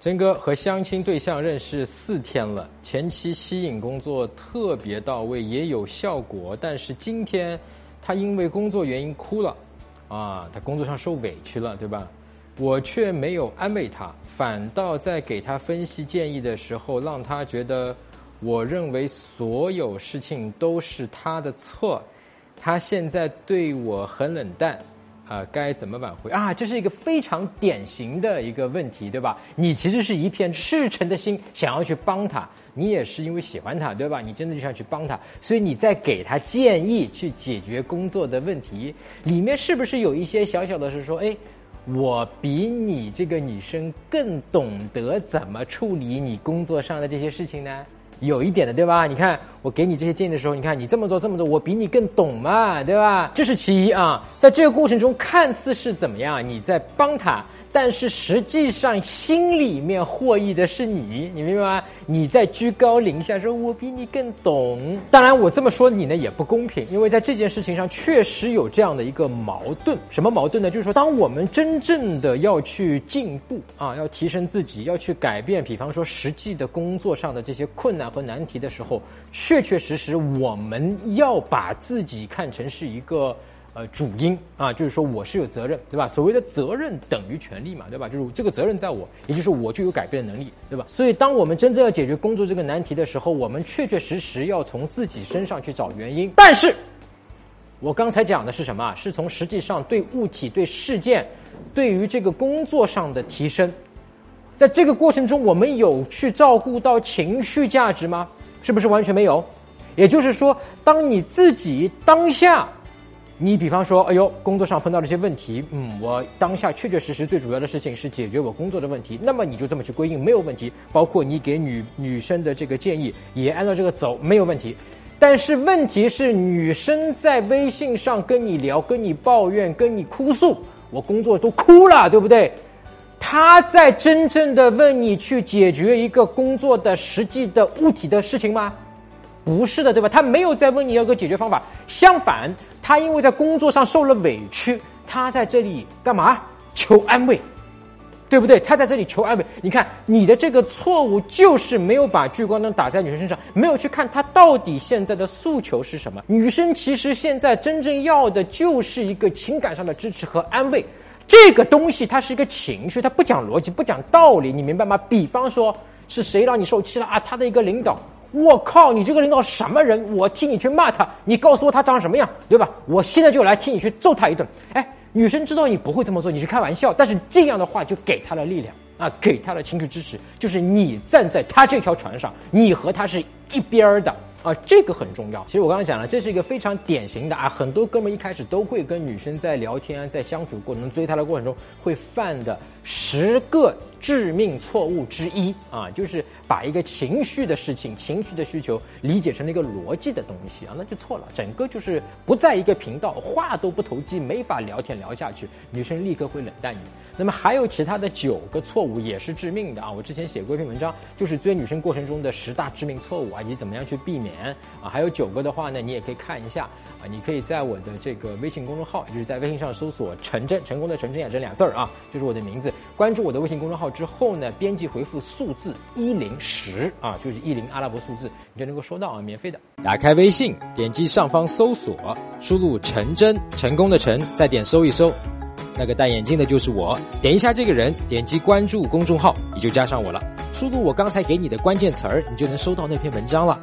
真哥和相亲对象认识四天了，前期吸引工作特别到位，也有效果。但是今天他因为工作原因哭了，啊，他工作上受委屈了，对吧？我却没有安慰他，反倒在给他分析建议的时候，让他觉得我认为所有事情都是他的错。他现在对我很冷淡。啊，该怎么挽回啊？这是一个非常典型的一个问题，对吧？你其实是一片赤诚的心，想要去帮他，你也是因为喜欢他，对吧？你真的就想去帮他，所以你在给他建议去解决工作的问题，里面是不是有一些小小的是说，哎，我比你这个女生更懂得怎么处理你工作上的这些事情呢？有一点的，对吧？你看我给你这些建议的时候，你看你这么做这么做，我比你更懂嘛，对吧？这是其一啊，在这个过程中看似是怎么样，你在帮他。但是实际上，心里面获益的是你，你明白吗？你在居高临下说，我比你更懂。当然，我这么说你呢也不公平，因为在这件事情上确实有这样的一个矛盾。什么矛盾呢？就是说，当我们真正的要去进步啊，要提升自己，要去改变，比方说实际的工作上的这些困难和难题的时候，确确实实我们要把自己看成是一个。呃，主因啊，就是说我是有责任，对吧？所谓的责任等于权利嘛，对吧？就是这个责任在我，也就是我就有改变的能力，对吧？所以，当我们真正要解决工作这个难题的时候，我们确确实实要从自己身上去找原因。但是，我刚才讲的是什么？是从实际上对物体、对事件、对于这个工作上的提升，在这个过程中，我们有去照顾到情绪价值吗？是不是完全没有？也就是说，当你自己当下。你比方说，哎呦，工作上碰到了一些问题，嗯，我当下确确实实最主要的事情是解决我工作的问题，那么你就这么去归因没有问题。包括你给女女生的这个建议也按照这个走没有问题。但是问题是，女生在微信上跟你聊、跟你抱怨、跟你哭诉，我工作都哭了，对不对？她在真正的问你去解决一个工作的实际的物体的事情吗？不是的，对吧？她没有在问你要个解决方法，相反，他因为在工作上受了委屈，他在这里干嘛？求安慰，对不对？他在这里求安慰。你看，你的这个错误就是没有把聚光灯打在女生身上，没有去看她到底现在的诉求是什么。女生其实现在真正要的就是一个情感上的支持和安慰。这个东西它是一个情绪，它不讲逻辑，不讲道理，你明白吗？比方说是谁让你受气了啊？他的一个领导。我靠！你这个领导什么人？我替你去骂他，你告诉我他长什么样，对吧？我现在就来替你去揍他一顿。哎，女生知道你不会这么做，你是开玩笑，但是这样的话就给他了力量啊，给他了情绪支持，就是你站在他这条船上，你和他是一边儿的。啊，这个很重要。其实我刚刚讲了，这是一个非常典型的啊，很多哥们一开始都会跟女生在聊天、在相处过程中追她的过程中会犯的十个致命错误之一啊，就是把一个情绪的事情、情绪的需求理解成了一个逻辑的东西啊，那就错了。整个就是不在一个频道，话都不投机，没法聊天聊下去，女生立刻会冷淡你。那么还有其他的九个错误也是致命的啊，我之前写过一篇文章，就是追女生过程中的十大致命错误啊，以及怎么样去避免。啊，还有九个的话呢，你也可以看一下啊。你可以在我的这个微信公众号，就是在微信上搜索“陈真”，成功的“陈真”雅真俩字儿啊，就是我的名字。关注我的微信公众号之后呢，编辑回复数字一零十啊，就是一零阿拉伯数字，你就能够收到啊，免费的。打开微信，点击上方搜索，输入“陈真”，成功的“陈”，再点搜一搜，那个戴眼镜的就是我。点一下这个人，点击关注公众号，你就加上我了。输入我刚才给你的关键词儿，你就能收到那篇文章了。